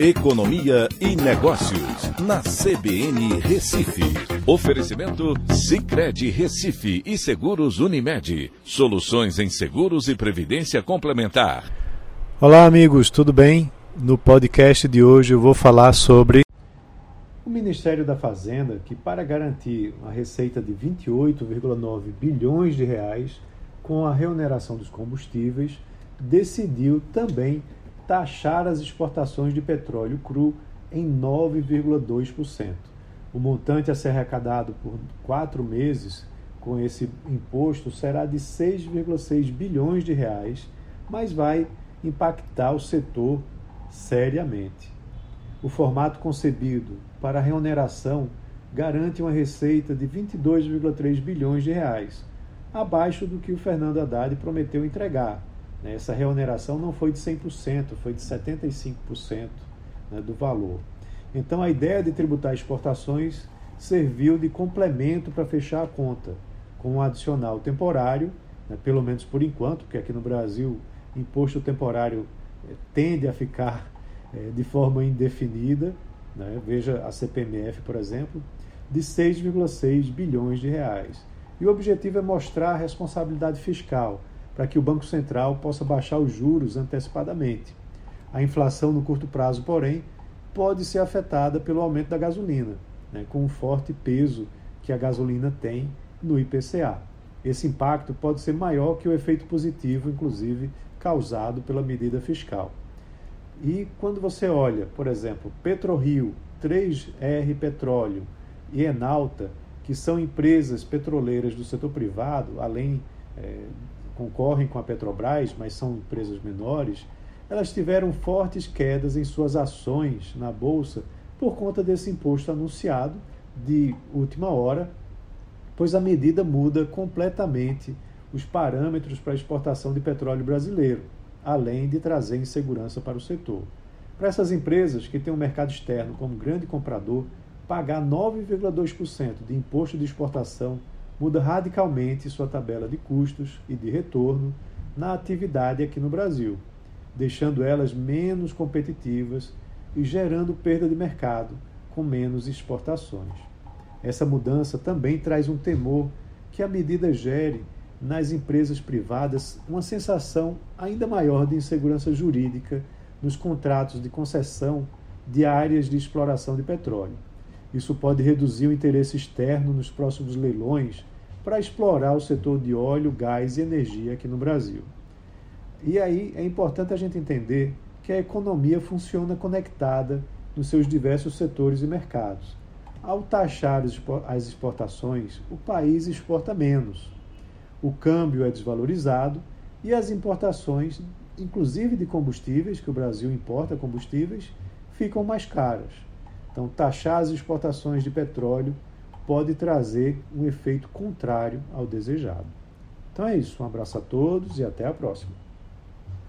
Economia e Negócios, na CBN Recife. Oferecimento Cicred Recife e Seguros Unimed. Soluções em seguros e previdência complementar. Olá, amigos, tudo bem? No podcast de hoje eu vou falar sobre o Ministério da Fazenda, que para garantir uma receita de 28,9 bilhões de reais com a reoneração dos combustíveis, decidiu também taxar as exportações de petróleo cru em 9,2%. O montante a ser arrecadado por quatro meses com esse imposto será de 6,6 bilhões de reais, mas vai impactar o setor seriamente. O formato concebido para a reoneração garante uma receita de 22,3 bilhões de reais, abaixo do que o Fernando Haddad prometeu entregar, né? Essa reoneração não foi de 100%, foi de 75% né, do valor. Então, a ideia de tributar exportações serviu de complemento para fechar a conta, com um adicional temporário, né, pelo menos por enquanto, porque aqui no Brasil, imposto temporário eh, tende a ficar eh, de forma indefinida, né, veja a CPMF, por exemplo, de 6,6 bilhões de reais. E o objetivo é mostrar a responsabilidade fiscal para que o Banco Central possa baixar os juros antecipadamente. A inflação no curto prazo, porém, pode ser afetada pelo aumento da gasolina, né, com o forte peso que a gasolina tem no IPCA. Esse impacto pode ser maior que o efeito positivo, inclusive, causado pela medida fiscal. E quando você olha, por exemplo, PetroRio, 3R Petróleo e Enalta, que são empresas petroleiras do setor privado, além é, concorrem com a Petrobras, mas são empresas menores, elas tiveram fortes quedas em suas ações na bolsa por conta desse imposto anunciado de última hora, pois a medida muda completamente os parâmetros para a exportação de petróleo brasileiro, além de trazer insegurança para o setor. Para essas empresas que têm um mercado externo como grande comprador, pagar 9,2% de imposto de exportação muda radicalmente sua tabela de custos e de retorno na atividade aqui no Brasil, deixando elas menos competitivas e gerando perda de mercado com menos exportações. Essa mudança também traz um temor que a medida gere nas empresas privadas uma sensação ainda maior de insegurança jurídica nos contratos de concessão de áreas de exploração de petróleo. Isso pode reduzir o interesse externo nos próximos leilões para explorar o setor de óleo, gás e energia aqui no Brasil. E aí é importante a gente entender que a economia funciona conectada nos seus diversos setores e mercados. Ao taxar as exportações, o país exporta menos. O câmbio é desvalorizado e as importações, inclusive de combustíveis, que o Brasil importa combustíveis, ficam mais caras. Então, taxar as exportações de petróleo pode trazer um efeito contrário ao desejado. Então é isso. Um abraço a todos e até a próxima.